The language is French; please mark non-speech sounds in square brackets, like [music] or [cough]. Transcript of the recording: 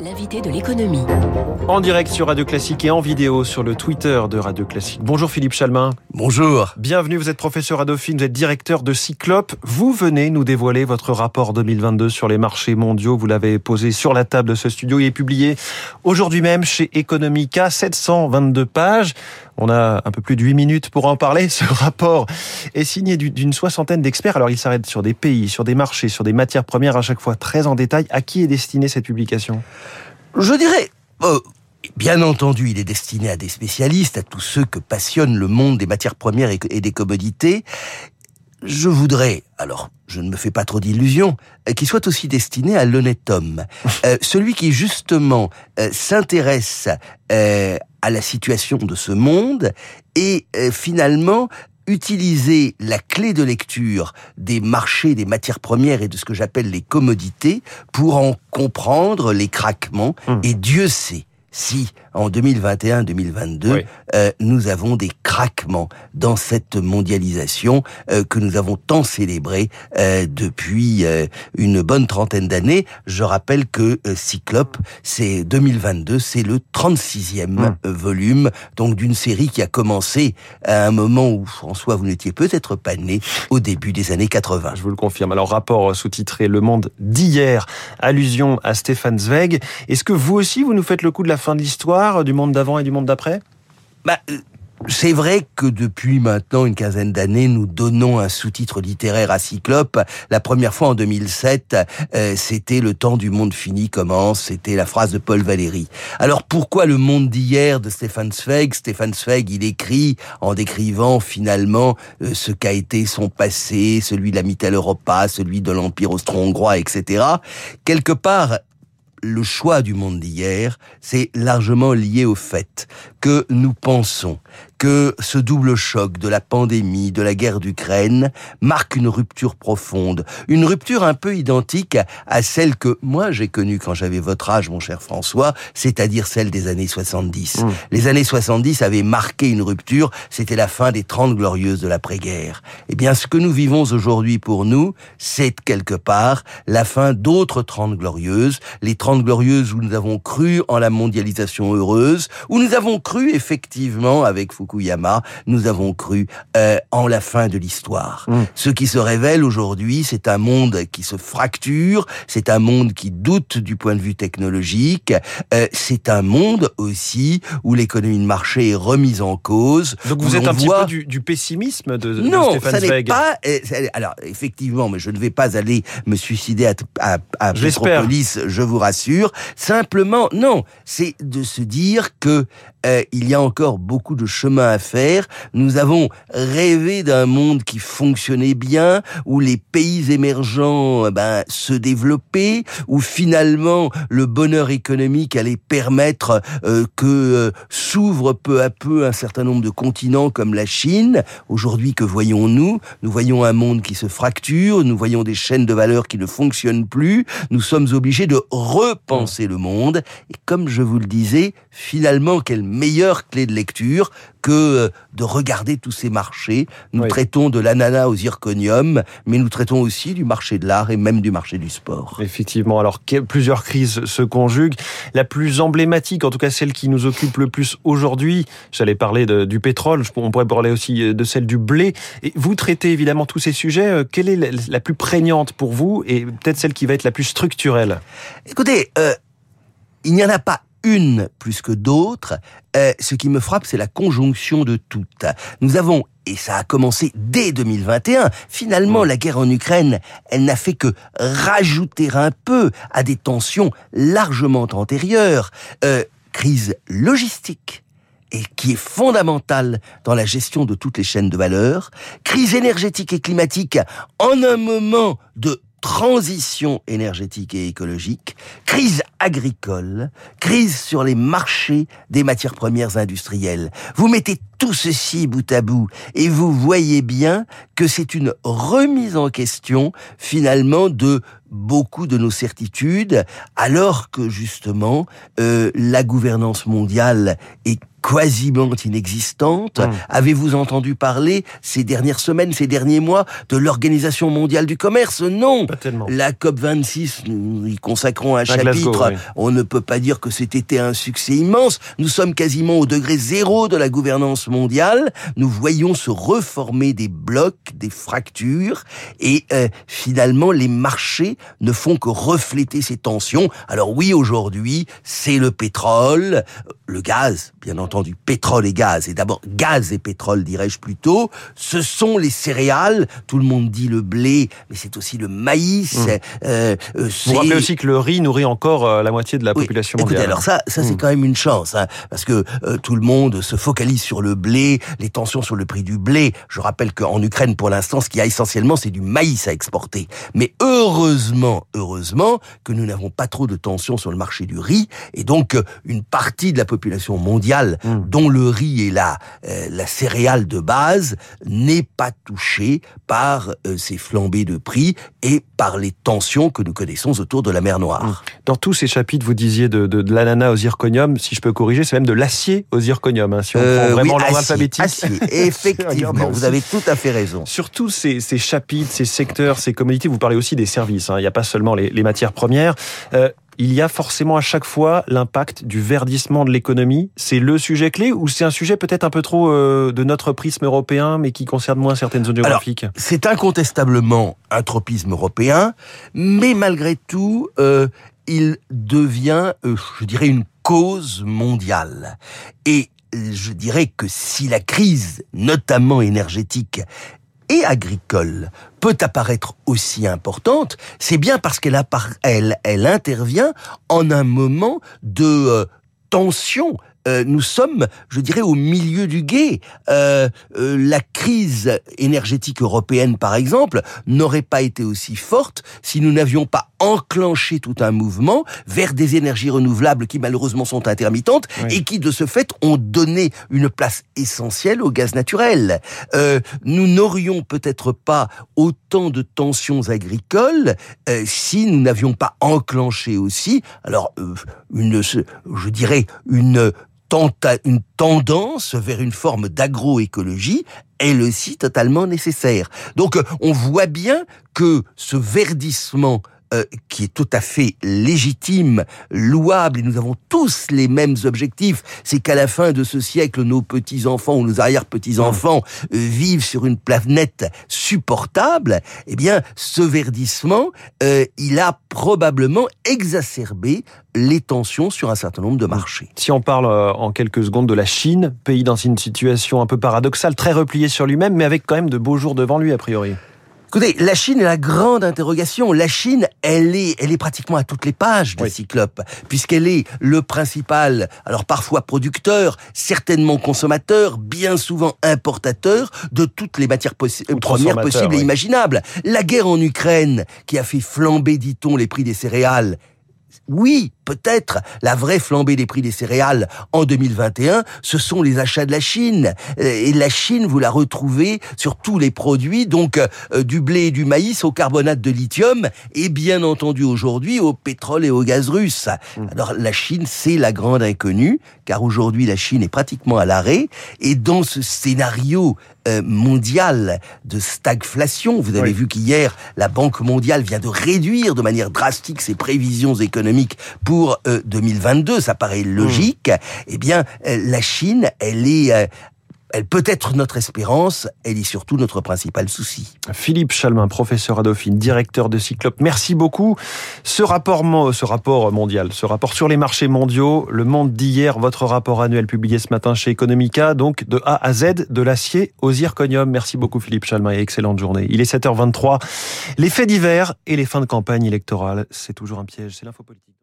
l'invité de l'économie. En direct sur Radio Classique et en vidéo sur le Twitter de Radio Classique. Bonjour Philippe Chalmin. Bonjour. Bienvenue, vous êtes professeur à Dauphine, vous êtes directeur de Cyclope. Vous venez nous dévoiler votre rapport 2022 sur les marchés mondiaux. Vous l'avez posé sur la table de ce studio. Il est publié aujourd'hui même chez Economica, 722 pages. On a un peu plus de 8 minutes pour en parler. Ce rapport est signé d'une soixantaine d'experts. Alors il s'arrête sur des pays, sur des marchés, sur des matières premières, à chaque fois très en détail. À qui est destinée cette publication? Je dirais... Euh, Bien entendu, il est destiné à des spécialistes, à tous ceux que passionne le monde des matières premières et des commodités. Je voudrais, alors je ne me fais pas trop d'illusions, euh, qu'il soit aussi destiné à l'honnête homme, euh, celui qui justement s'intéresse à la situation de ce monde et finalement utiliser la clé de lecture des marchés des matières premières et de ce que j'appelle les commodités pour en comprendre les craquements. Hum. Et Dieu sait si en 2021-2022, euh, nous avons des craquements dans cette mondialisation euh, que nous avons tant célébrée euh, depuis euh, une bonne trentaine d'années. Je rappelle que euh, Cyclope, c'est 2022, c'est le 36e mmh. volume, donc d'une série qui a commencé à un moment où, François, vous n'étiez peut-être pas né, au début des années 80. Je vous le confirme. Alors, rapport sous-titré Le Monde d'hier, allusion à Stéphane Zweig. Est-ce que vous aussi, vous nous faites le coup de la fin de l'histoire, du monde d'avant et du monde d'après? Bah, euh, c'est vrai que depuis maintenant une quinzaine d'années, nous donnons un sous-titre littéraire à Cyclope. La première fois en 2007, euh, c'était Le temps du monde fini commence, c'était la phrase de Paul Valéry. Alors pourquoi le monde d'hier de Stéphane Zweig? Stéphane Zweig, il écrit en décrivant finalement euh, ce qu'a été son passé, celui de la Mitteleuropa, celui de l'Empire austro-hongrois, etc. Quelque part, le choix du monde d'hier, c'est largement lié au fait que nous pensons que ce double choc de la pandémie, de la guerre d'Ukraine, marque une rupture profonde, une rupture un peu identique à celle que moi j'ai connue quand j'avais votre âge, mon cher François, c'est-à-dire celle des années 70. Mmh. Les années 70 avaient marqué une rupture, c'était la fin des 30 glorieuses de l'après-guerre. Eh bien, ce que nous vivons aujourd'hui pour nous, c'est quelque part la fin d'autres 30 glorieuses, les 30 glorieuses où nous avons cru en la mondialisation heureuse, où nous avons cru effectivement avec Foucault Fukuyama, nous avons cru euh, en la fin de l'histoire. Mm. Ce qui se révèle aujourd'hui, c'est un monde qui se fracture, c'est un monde qui doute du point de vue technologique, euh, c'est un monde aussi où l'économie de marché est remise en cause. Donc vous êtes un petit peu du, pessimisme de, non, ça n'est pas. Euh, alors effectivement, mais je ne vais pas aller me suicider à, à, à Petropolis, je vous rassure. Simplement, non, c'est de se dire que euh, il y a encore beaucoup de chemin à faire. Nous avons rêvé d'un monde qui fonctionnait bien, où les pays émergents euh, ben, se développaient, où finalement le bonheur économique allait permettre euh, que euh, s'ouvre peu à peu un certain nombre de continents comme la Chine. Aujourd'hui, que voyons-nous? Nous voyons un monde qui se fracture, nous voyons des chaînes de valeur qui ne fonctionnent plus, nous sommes obligés de repenser le monde. Et comme je vous le disais, finalement, quelle meilleure clé de lecture que euh, de regarder tous ces marchés. Nous traitons de l'ananas au zirconium, mais nous traitons aussi du marché de l'art et même du marché du sport. Effectivement, alors plusieurs crises se conjuguent. La plus emblématique, en tout cas celle qui nous occupe le plus aujourd'hui, j'allais parler de, du pétrole, on pourrait parler aussi euh, de celle du blé. Et vous traitez évidemment tous ces sujets. Euh, quelle est la, plus prégnante pour vous et peut-être celle qui va être la plus structurelle? Écoutez, euh, il n'y en a pas une plus que d'autres. Euh, ce qui me frappe, c'est la conjonction de toutes. Nous avons et ça a commencé dès 2021. Finalement, la guerre en Ukraine, elle n'a fait que rajouter un peu à des tensions largement antérieures. Euh, crise logistique, et qui est fondamentale dans la gestion de toutes les chaînes de valeur, crise énergétique et climatique en un moment de transition énergétique et écologique, crise agricole, crise sur les marchés des matières premières industrielles. Vous mettez tout ceci bout à bout et vous voyez bien que c'est une remise en question finalement de beaucoup de nos certitudes alors que justement euh, la gouvernance mondiale est quasiment inexistante. Mmh. Avez-vous entendu parler ces dernières semaines, ces derniers mois de l'Organisation mondiale du commerce? Non. Pas tellement. La COP 26, nous y consacrons un À chapitre. Glasgow, oui. On ne peut pas dire que c'était un succès immense. Nous sommes quasiment au degré zéro de la gouvernance mondiale. Nous voyons se reformer des blocs, des fractures, et euh, finalement les marchés ne font que refléter ces tensions. Alors oui, aujourd'hui, c'est le pétrole, le gaz, bien entendu, pétrole et gaz, et d'abord gaz et pétrole, dirais-je plutôt. Ce sont les céréales. Tout le monde dit le blé, mais c'est aussi le maïs. Mmh. euh, euh, Vous rappelez aussi que le riz nourrit encore euh, la moitié de la oui. population Écoutez, mondiale. alors ça, ça c'est Mm. quand même une chance, hein, parce que euh, tout le monde se focalise sur le blé, les tensions sur le prix du blé. Je rappelle qu'en Ukraine, pour l'instant, ce qu'il y a essentiellement, c'est du maïs à exporter. Mais heureusement, heureusement, que nous n'avons pas trop de tensions sur le marché du riz, et donc une partie de la population mondiale, Mm. dont le riz est la, euh, la céréale de base, n'est pas touchée par euh, ces flambées de prix et par les tensions que nous connaissons autour de la mer Noire. Dans tous ces chapitres, vous disiez de, de, de l'ananas au zirconium, si je peux corriger, c'est même de l'acier au zirconium, hein, si on Euh, prend vraiment oui, l'ordre acier, alphabétique. acier, Regardez [laughs] effectivement, vous avez tout à fait raison. Sur tous ces, ces chapitres, ces secteurs, ces commodités, vous parlez aussi des services. hein. Il n'y a pas seulement les, les matières premières. Euh, il y a forcément à chaque fois l'impact du verdissement de l'économie. C'est le sujet clé ou c'est un sujet peut-être un peu trop euh, de notre prisme européen, mais qui concerne moins certaines zones géographiques C'est incontestablement un tropisme européen, mais malgré tout, euh, il devient, euh, je dirais, une cause mondiale. Et euh, je dirais que si la crise, notamment énergétique, et agricole peut apparaître aussi importante, c'est bien parce qu'elle elle, elle intervient en un moment de euh, tension. Euh, nous sommes, je dirais, au milieu du guet. Euh, euh, la crise énergétique européenne, par exemple, n'aurait pas été aussi forte si nous n'avions pas enclenché tout un mouvement vers des énergies renouvelables qui malheureusement sont intermittentes Oui. et qui de ce fait ont donné une place essentielle au gaz naturel. Euh, nous n'aurions peut-être pas autant de tensions agricoles euh, si nous n'avions pas enclenché aussi, alors euh, une, je dirais une une tendance vers une forme d'agroécologie, elle aussi totalement nécessaire. Donc euh, on voit bien que ce verdissement euh, qui est tout à fait légitime, louable, et nous avons tous les mêmes objectifs, c'est qu'à la fin de ce siècle, nos petits-enfants ou nos arrière-petits-enfants euh, vivent sur une planète supportable, eh bien, ce verdissement, euh, il a probablement exacerbé les tensions sur un certain nombre de marchés. Si on parle euh, en quelques secondes de la Chine, pays dans une situation un peu paradoxale, très replié sur lui-même, mais avec quand même de beaux jours devant lui, a priori. Écoutez, la Chine est la grande interrogation. La Chine, elle est, elle est pratiquement à toutes les pages de Oui. Cyclope, puisqu'elle est le principal, alors parfois producteur, certainement consommateur, bien souvent importateur de toutes les matières possi- premières possibles et imaginables. La guerre en Ukraine, qui a fait flamber, dit-on, les prix des céréales, oui, peut-être la vraie flambée des prix des céréales en 2021, ce sont les achats de la Chine. Et la Chine, vous la retrouvez sur tous les produits, donc euh, du blé et du maïs au carbonate de lithium, et bien entendu aujourd'hui au pétrole et au gaz russe. Mm. Alors la Chine, c'est la grande inconnue, car aujourd'hui la Chine est pratiquement à l'arrêt, et dans ce scénario euh, mondial de stagflation, vous avez Oui. vu qu'hier, la Banque mondiale vient de réduire de manière drastique ses prévisions économiques pour euh, 2022, ça paraît logique, eh bien, euh, la Chine, elle est... euh, elle peut être notre espérance, elle est surtout notre principal souci. Philippe Chalmin, professeur à Dauphine, directeur de Cyclope, merci beaucoup. Ce rapport, mondial, ce rapport sur les marchés mondiaux, le monde d'hier, votre rapport annuel publié ce matin chez Economica, donc de A à Z, de l'acier au zirconium. Merci beaucoup Philippe Chalmin et excellente journée. Il est 7h23. Les faits divers et les fins de campagne électorale, c'est toujours un piège, c'est l'info politique.